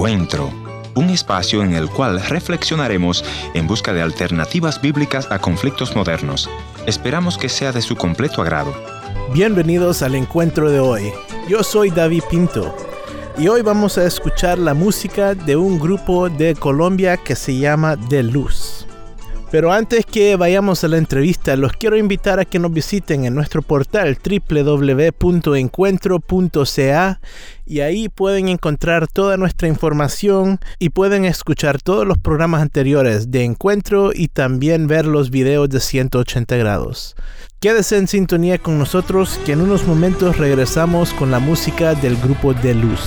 Encuentro, un espacio en el cual reflexionaremos en busca de alternativas bíblicas a conflictos modernos. Esperamos que sea de su completo agrado. Bienvenidos al encuentro de hoy. Yo soy David Pinto y hoy vamos a escuchar la música de un grupo de Colombia que se llama De Luz. Pero antes que vayamos a la entrevista, los quiero invitar a que nos visiten en nuestro portal www.encuentro.ca y ahí pueden encontrar toda nuestra información y pueden escuchar todos los programas anteriores de Encuentro y también ver los videos de 180 grados. Quédese en sintonía con nosotros que en unos momentos regresamos con la música del grupo de luz.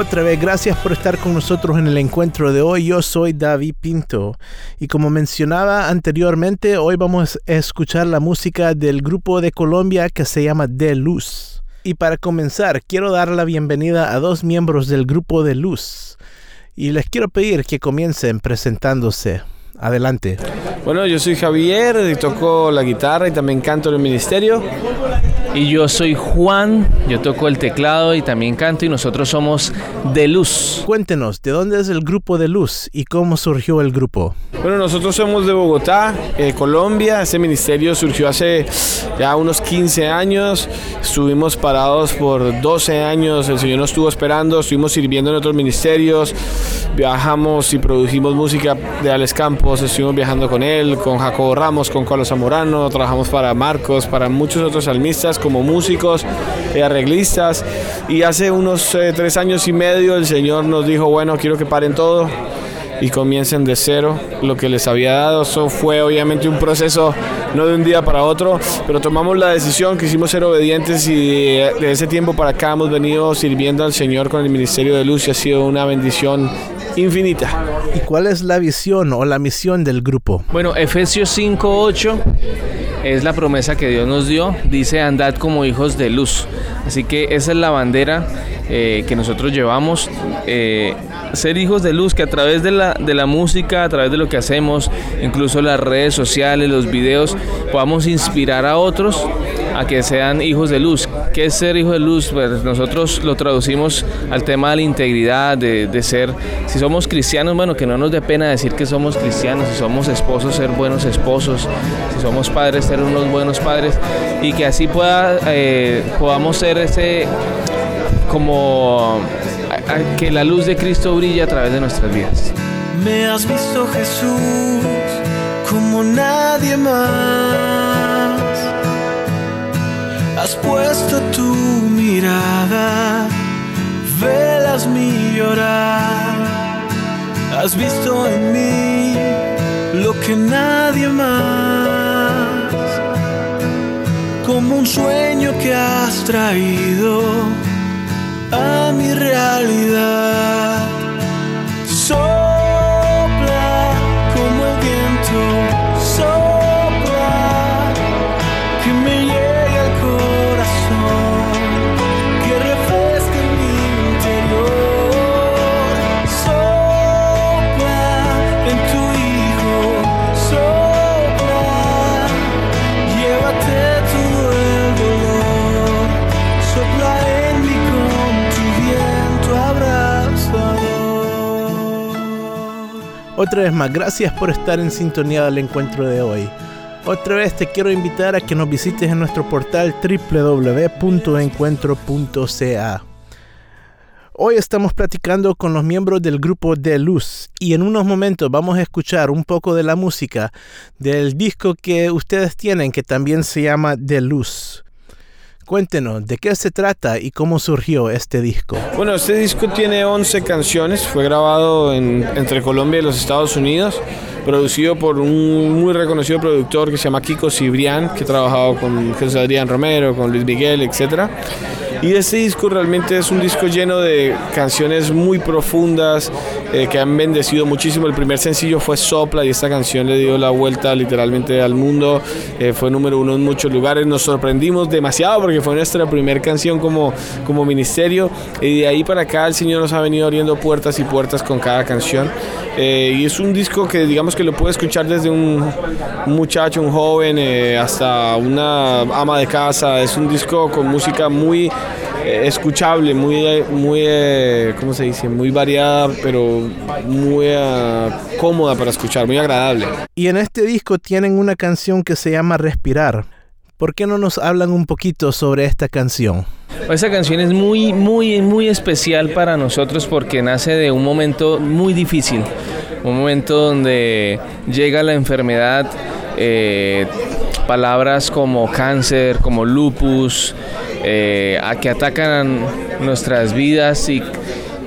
Otra vez, gracias por estar con nosotros en el encuentro de hoy. Yo soy David Pinto y como mencionaba anteriormente, hoy vamos a escuchar la música del grupo de Colombia que se llama De Luz. Y para comenzar, quiero dar la bienvenida a dos miembros del grupo de Luz y les quiero pedir que comiencen presentándose. Adelante. Bueno, yo soy Javier, y toco la guitarra y también canto en el ministerio. Y yo soy Juan, yo toco el teclado y también canto y nosotros somos De Luz. Cuéntenos, ¿de dónde es el grupo de Luz y cómo surgió el grupo? Bueno, nosotros somos de Bogotá, eh, Colombia. Ese ministerio surgió hace ya unos 15 años. Estuvimos parados por 12 años. El Señor nos estuvo esperando. Estuvimos sirviendo en otros ministerios. Viajamos y produjimos música de Alex Campos. Estuvimos viajando con él, con Jacobo Ramos, con Carlos Zamorano. Trabajamos para Marcos, para muchos otros salmistas como músicos, y arreglistas. Y hace unos eh, tres años y medio el Señor nos dijo, bueno, quiero que paren todo y comiencen de cero lo que les había dado. Eso fue obviamente un proceso no de un día para otro, pero tomamos la decisión, quisimos ser obedientes y de ese tiempo para acá hemos venido sirviendo al Señor con el Ministerio de Luz y ha sido una bendición infinita. ¿Y cuál es la visión o la misión del grupo? Bueno, Efesios 5:8 es la promesa que Dios nos dio. Dice, andad como hijos de luz. Así que esa es la bandera eh, que nosotros llevamos. Eh, ser hijos de luz, que a través de la, de la música, a través de lo que hacemos, incluso las redes sociales, los videos, podamos inspirar a otros a que sean hijos de luz. ¿Qué es ser hijo de luz? Pues nosotros lo traducimos al tema de la integridad, de, de, ser, si somos cristianos, bueno, que no nos dé pena decir que somos cristianos, si somos esposos, ser buenos esposos, si somos padres, ser unos buenos padres, y que así pueda, eh, podamos ser ese, como, que la luz de Cristo brille a través de nuestras vidas. Me has visto Jesús como nadie más. Has puesto tu mirada, velas mi llorar. Has visto en mí lo que nadie más. Como un sueño que has traído a mi realidad. Sopla como el viento, sopla que me Otra vez más, gracias por estar en sintonía del encuentro de hoy. Otra vez te quiero invitar a que nos visites en nuestro portal www.encuentro.ca. Hoy estamos platicando con los miembros del grupo De Luz y en unos momentos vamos a escuchar un poco de la música del disco que ustedes tienen que también se llama De Luz. Cuéntenos, ¿de qué se trata y cómo surgió este disco? Bueno, este disco tiene 11 canciones, fue grabado en, entre Colombia y los Estados Unidos, producido por un muy reconocido productor que se llama Kiko Cibrián, que ha trabajado con Jesús Adrián Romero, con Luis Miguel, etc. Y este disco realmente es un disco lleno de canciones muy profundas eh, que han bendecido muchísimo. El primer sencillo fue Sopla y esta canción le dio la vuelta literalmente al mundo. Eh, fue número uno en muchos lugares. Nos sorprendimos demasiado porque fue nuestra primera canción como, como ministerio. Y de ahí para acá el Señor nos ha venido abriendo puertas y puertas con cada canción. Eh, y es un disco que digamos que lo puede escuchar desde un, muchacho, un joven, hasta una ama de casa. Es un disco con música muy eh, escuchable, muy, muy eh, ¿cómo se dice? Muy variada, pero muy eh, cómoda para escuchar, muy agradable. Y en este disco tienen una canción que se llama Respirar. ¿Por qué no nos hablan un poquito sobre esta canción? Esa canción es muy, muy, muy especial para nosotros porque nace de un momento muy difícil, un momento donde llega la enfermedad, eh, palabras como cáncer, como lupus, eh, a que atacan nuestras vidas y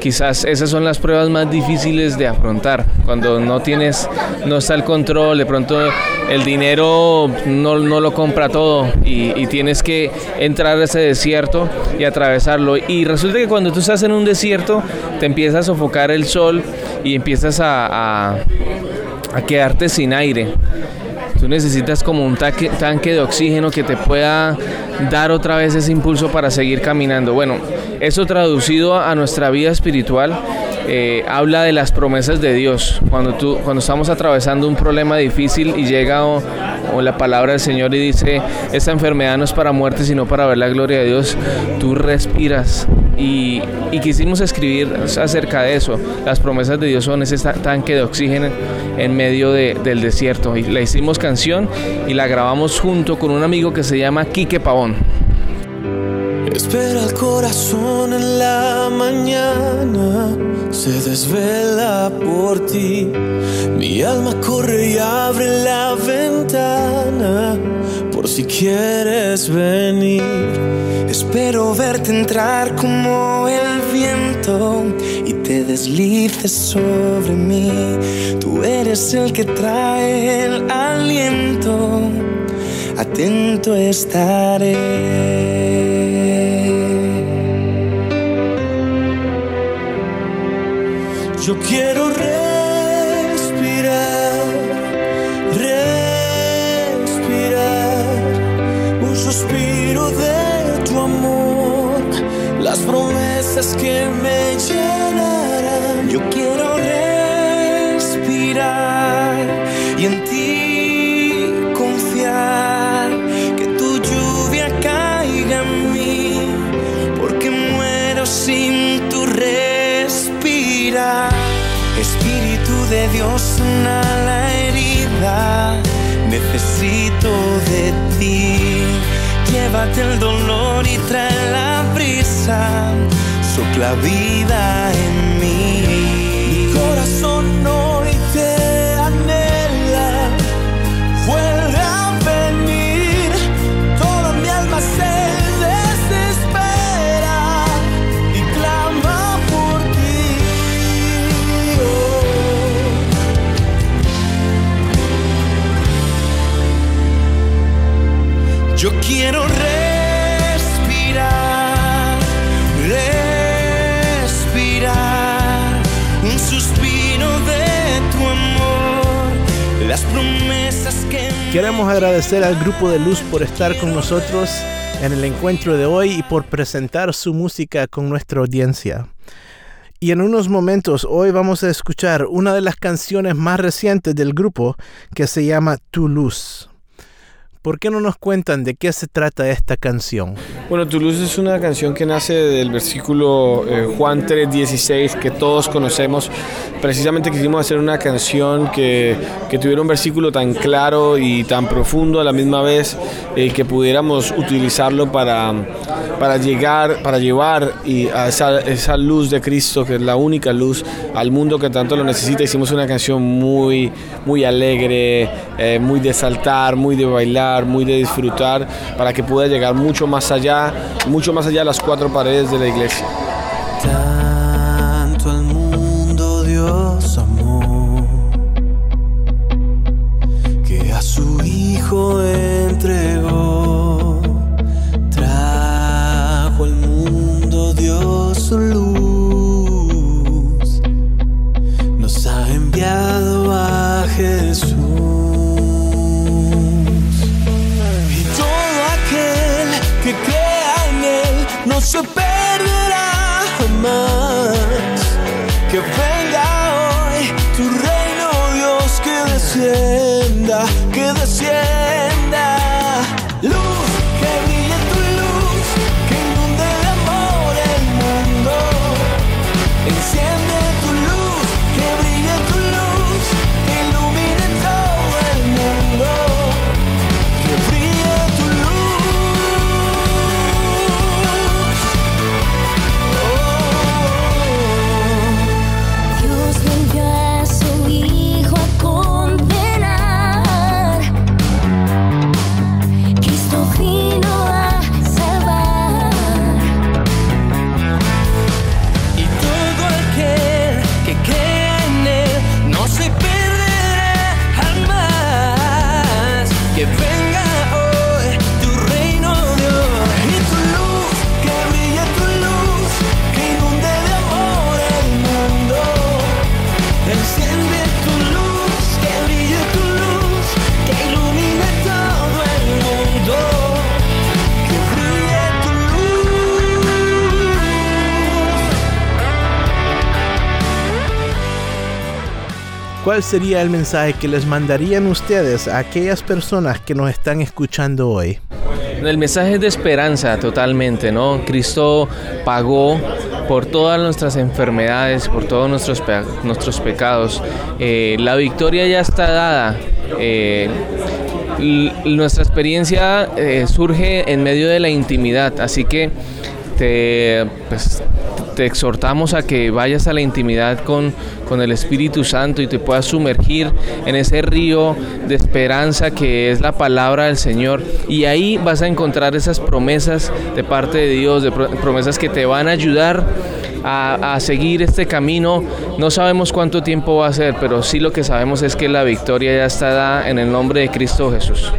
quizás esas son las pruebas más difíciles de afrontar. Cuando no tienes, no está el control, de pronto el dinero no, no lo compra todo y, tienes que entrar a ese desierto y atravesarlo. Y resulta que cuando tú estás en un desierto te empieza a sofocar el sol y empiezas a, a quedarte sin aire. Tú necesitas como un tanque de oxígeno que te pueda dar otra vez ese impulso para seguir caminando. Bueno, eso traducido a nuestra vida espiritual eh, habla de las promesas de Dios. Cuando, tú, cuando estamos atravesando un problema difícil y llega o la palabra del Señor y dice, esta enfermedad no es para muerte, sino para ver la gloria de Dios, tú respiras. Y, quisimos escribir acerca de eso. Las promesas de Dios son ese ta- tanque de oxígeno en medio de- del desierto. Y la hicimos canción y la grabamos junto con un amigo que se llama Quique Pavón. Espera el corazón en la mañana, se desvela por ti. Mi alma corre y abre la ventana por si quieres venir. Espero verte entrar como el viento y te deslices sobre mí. Tú eres el que trae el aliento atento estaré. Yo quiero respirar, suspiro de tu amor, las promesas que me llenarán. Yo quiero respirar y en ti confiar que tu lluvia caiga en mí, porque muero sin tu respirar. Espíritu de Dios, sana la herida, necesito de ti. Llévate el dolor y trae la brisa, sopla vida en Queremos agradecer al grupo de Luz por estar con nosotros en el encuentro de hoy y por presentar su música con nuestra audiencia. Y en unos momentos hoy vamos a escuchar una de las canciones más recientes del grupo que se llama Tu Luz. ¿Por qué no nos cuentan de qué se trata esta canción? Bueno, Tu luz es una canción que nace del versículo eh, Juan 3:16 que todos conocemos. Precisamente quisimos hacer una canción que, que tuviera un versículo tan claro y tan profundo a la misma vez eh, que pudiéramos utilizarlo para, para llegar, para llevar y a esa, esa luz de Cristo que es la única luz al mundo que tanto lo necesita. Hicimos una canción muy, muy alegre, eh, muy de saltar, muy de bailar, muy de disfrutar, para que pueda llegar mucho más allá, mucho más allá de las cuatro paredes de la iglesia. goodbye. ¿Cuál sería el mensaje que les mandarían ustedes a aquellas personas que nos están escuchando hoy? El mensaje es de esperanza totalmente, ¿no? Cristo pagó por todas nuestras enfermedades, por todos nuestros, nuestros pecados. Eh, la victoria ya está dada. Eh, nuestra experiencia eh, surge en medio de la intimidad, así que te, pues, te exhortamos a que vayas a la intimidad con, con el Espíritu Santo y te puedas sumergir en ese río de esperanza que es la palabra del Señor. Y ahí vas a encontrar esas promesas de parte de Dios, promesas que te van a ayudar a, a seguir este camino. No sabemos cuánto tiempo va a ser, pero sí lo que sabemos es que la victoria ya está dada en el nombre de Cristo Jesús.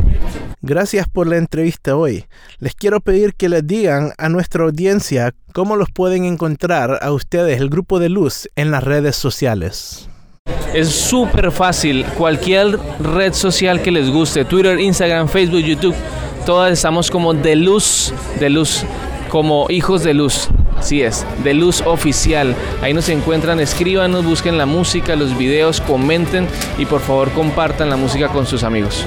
Gracias por la entrevista hoy. Les quiero pedir que les digan a nuestra audiencia cómo los pueden encontrar a ustedes, el grupo de luz, en las redes sociales. Es súper fácil. Cualquier red social que les guste, Twitter, Instagram, Facebook, YouTube, todas estamos como de luz, de luz, como hijos de luz. Así es, de luz oficial. Ahí nos encuentran, escríbanos, busquen la música, los videos, comenten y por favor compartan la música con sus amigos.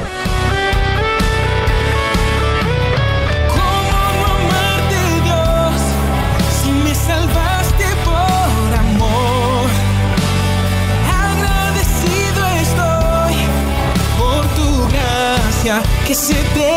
Que se derrama.